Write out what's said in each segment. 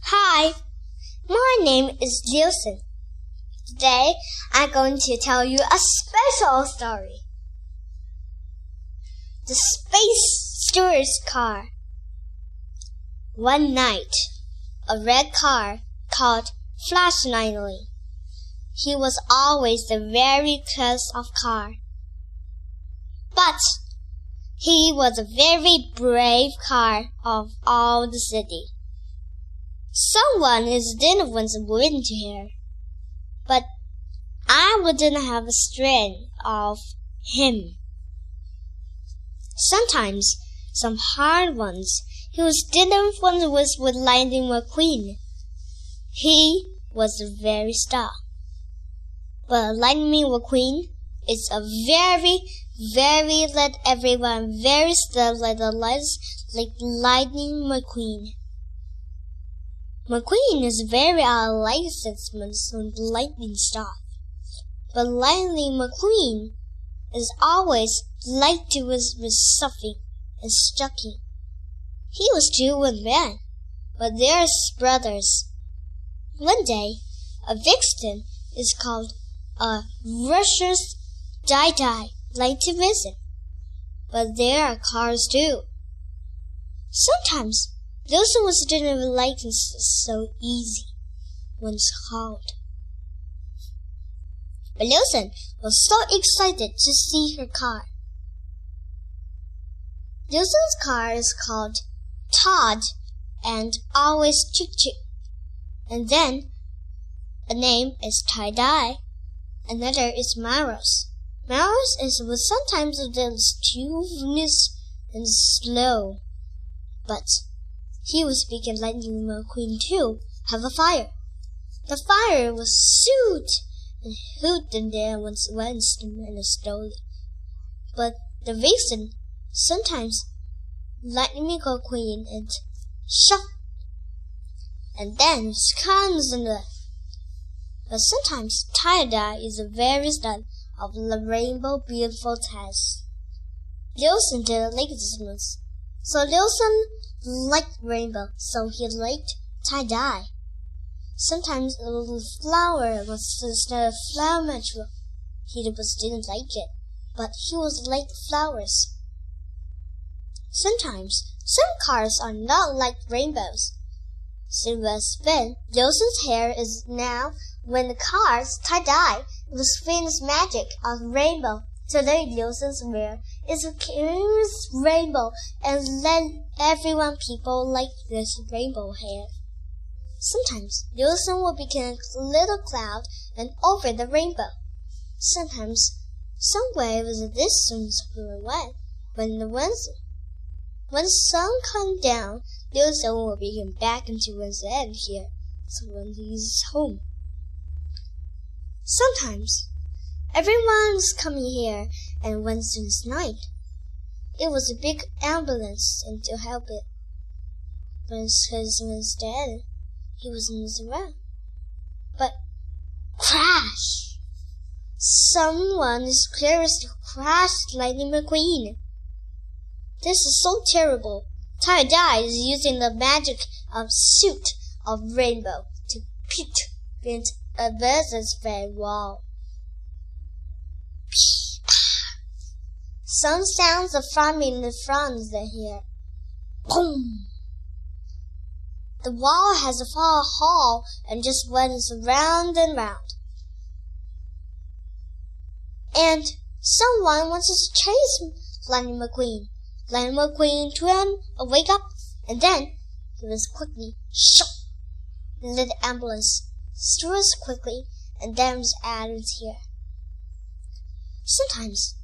Hi, my name is Liusen. Today I'm going to tell you a special story. The Space Steward's Car. One night, a red car called Flash. He was always the very close of car. But he was a very brave car of all the city. Someone is didn't want to win to her, but I wouldn't have a strength of him. Sometimes some hard ones he was didn't want was with Lightning McQueen. He was a very star. But Lightning McQueen is a very, very let everyone very still like the lights like Lightning McQueen. McQueen is very Simmons on the lightning stuff. But Lightning McQueen is always like to with stuffing and stucking. He was two with men, but they're brothers. One day, a vixen is called a Russia's Die Die like to visit, but there are cars too. Sometimes those of us didn't like it so easy it's hard. But Liusen was so excited to see her car. Liusen's car is called Todd and always chick chick. And then a name is tie dye. Another is Maros. Maros is with sometimes a little stubbornness and slow, but he would was speaking Lightning McQueen too. Have a fire. The fire was soot and hoot and there once and slowly. But the vixen sometimes Lightning McQueen and shut and then comes the but sometimes tie-dye is a very style of the rainbow beautiful test. Liusen didn't like this much, so Liusen liked rainbow, so he liked tie-dye. Sometimes a little flower was instead of flower material. He just didn't like it, but he was like flowers. Sometimes some cars are not like rainbows. Silver spin. Liusen's hair is now when the cars tie-dye the spin's magic of rainbow. Today Liusen's hair is a curious rainbow and let everyone people like this rainbow hair. Sometimes Liusen will become a little cloud and over the rainbow. Sometimes some waves of distance will away when the winds when the sun comes down, Liusen will begin back into his egg here, so when he's home. Sometimes everyone's coming here, and Wednesday's night, it was a big ambulance and to help it. Cousin was dead. He wasn't around. But crash! Someone is curious to crash Lightning McQueen. This is so terrible. Tie Dye is using the magic of suit of rainbow to pit against a versus fair wall. Some sounds of farming the fronds they hear. Boom! The wall has a far hall and just runs round and round. And someone wants to chase Lightning McQueen. Lightning McQueen twin wake up, and then he was quickly shot. And the ambulance stirs quickly, and there's added here. Sometimes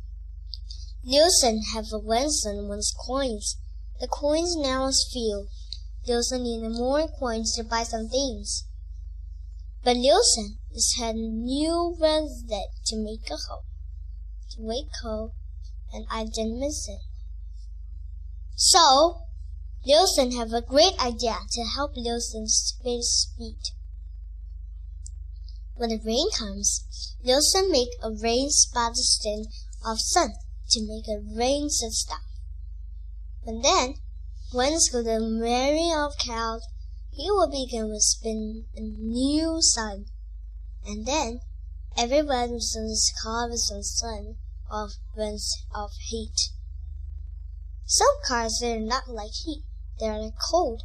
Liusen have a Winston one's coins. The coins now is few. Liusen needed more coins to buy some things. But Liusen has had new resident to make a hole, to wake hole, and I didn't miss it. So, Liusen have a great idea to help Liusen's space speed. When the rain comes, Liusen make a rain spot instead of sun to make a rain to stop. And then, when it's got a merry of cloud, he will begin to spin a new sun. And then everyone covered with the sun of winds of heat. Some cars they're not like heat, they are like cold,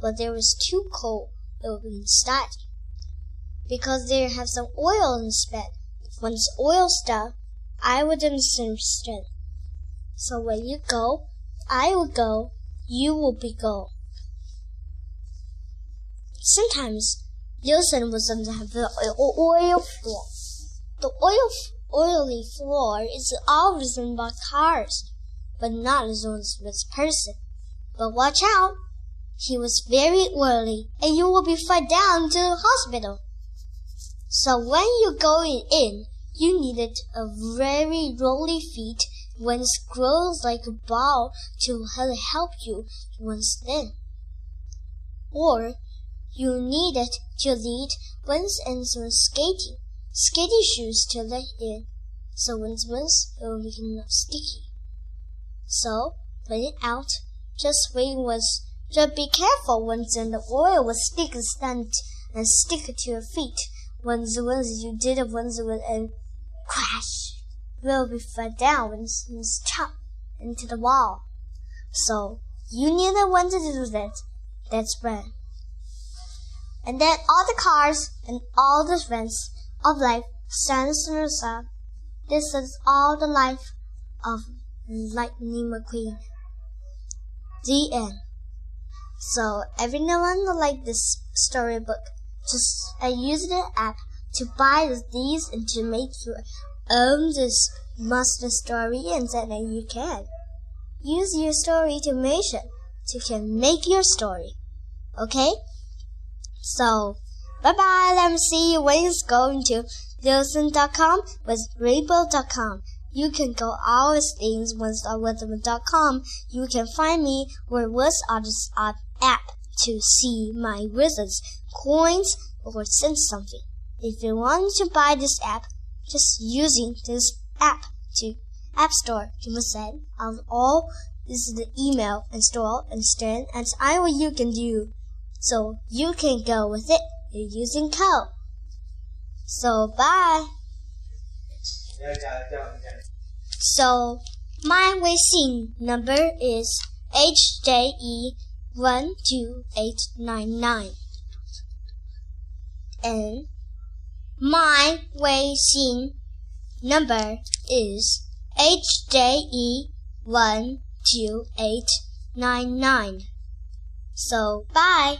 but there was too cold, it would be inside. Because they have some oil in the instead. Once oil stuff, I wouldn't stand. So when you go, I will go, you will be go. Sometimes Wilson was on the oil floor. The oil oily floor is always about cars, but not as with person. But watch out! He was very oily, and you will be far down to the hospital. So when you're going in, you needed a very rolly feet when grows like a ball to help you once then. Or you needed to lead once and some skating, skating shoes to let in, so once once it will become sticky. So put it out, just wait was just be careful once and the oil will stick stunt and stick to your feet. Once once you did it once and crash will be fell down and chop into the wall. So you need the one to do that. That's when. And then all the cars and all the events of life stands in the This is all the life of Lightning McQueen. The end. So everyone will like this storybook. Just I use the app to buy these and to make your own this master story and then you can use your story to mention to can make your story. Okay? So bye bye. Let me see you when it's going to Wilson.com with Rainbow.com. You can go all things com. You can find me where was on this app to see my wizards, coins, or send something. If you want to buy this app, just using this app to App Store to send of all this is the email install and stand and I what you can do. So you can go with it You're using code. So bye. So my Weixin number is HJE one two eight nine nine. And my Weixin number is HJE one two eight nine nine. So bye.